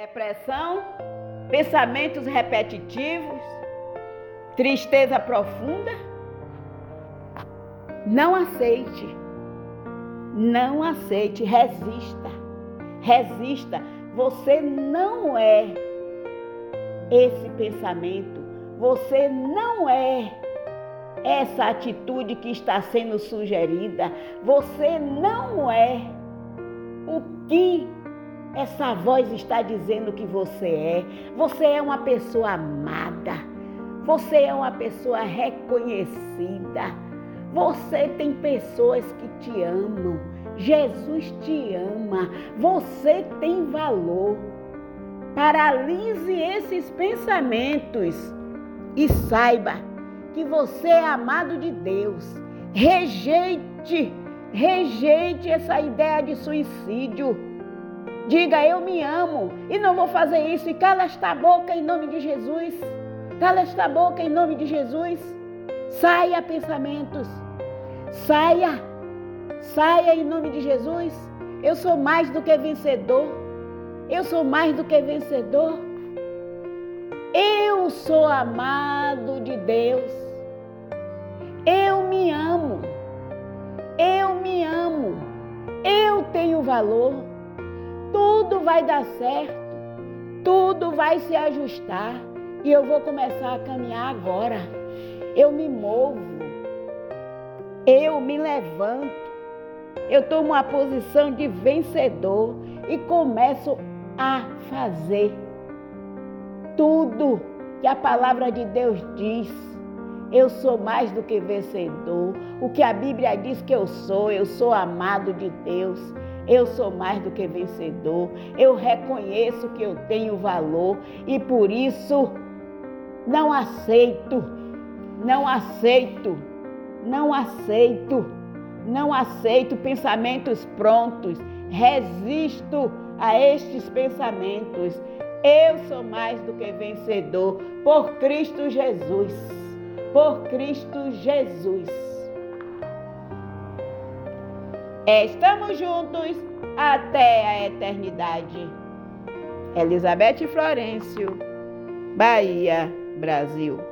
Depressão, pensamentos repetitivos, tristeza profunda. Não aceite. Não aceite, resista. Resista. Você não é esse pensamento. Você não é essa atitude que está sendo sugerida. Você não é o que essa voz está dizendo que você é. Você é uma pessoa amada. Você é uma pessoa reconhecida. Você tem pessoas que te amam. Jesus te ama. Você tem valor. Paralise esses pensamentos e saiba que você é amado de Deus. Rejeite, rejeite essa ideia de suicídio. Diga, eu me amo e não vou fazer isso. E cala esta boca em nome de Jesus. Cala esta boca em nome de Jesus. Saia pensamentos. Saia. Saia em nome de Jesus. Eu sou mais do que vencedor. Eu sou mais do que vencedor. Eu sou amado de Deus. Eu me amo. Eu me amo. Eu tenho valor tudo vai dar certo, tudo vai se ajustar e eu vou começar a caminhar agora. Eu me movo, eu me levanto, eu tomo uma posição de vencedor e começo a fazer tudo que a palavra de Deus diz. Eu sou mais do que vencedor. O que a Bíblia diz que eu sou, eu sou amado de Deus. Eu sou mais do que vencedor. Eu reconheço que eu tenho valor e por isso não aceito, não aceito, não aceito, não aceito pensamentos prontos. Resisto a estes pensamentos. Eu sou mais do que vencedor por Cristo Jesus. Por Cristo Jesus. Estamos juntos até a eternidade. Elizabeth Florencio, Bahia, Brasil.